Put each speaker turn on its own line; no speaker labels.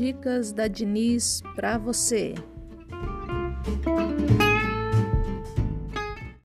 Dicas da Diniz para você.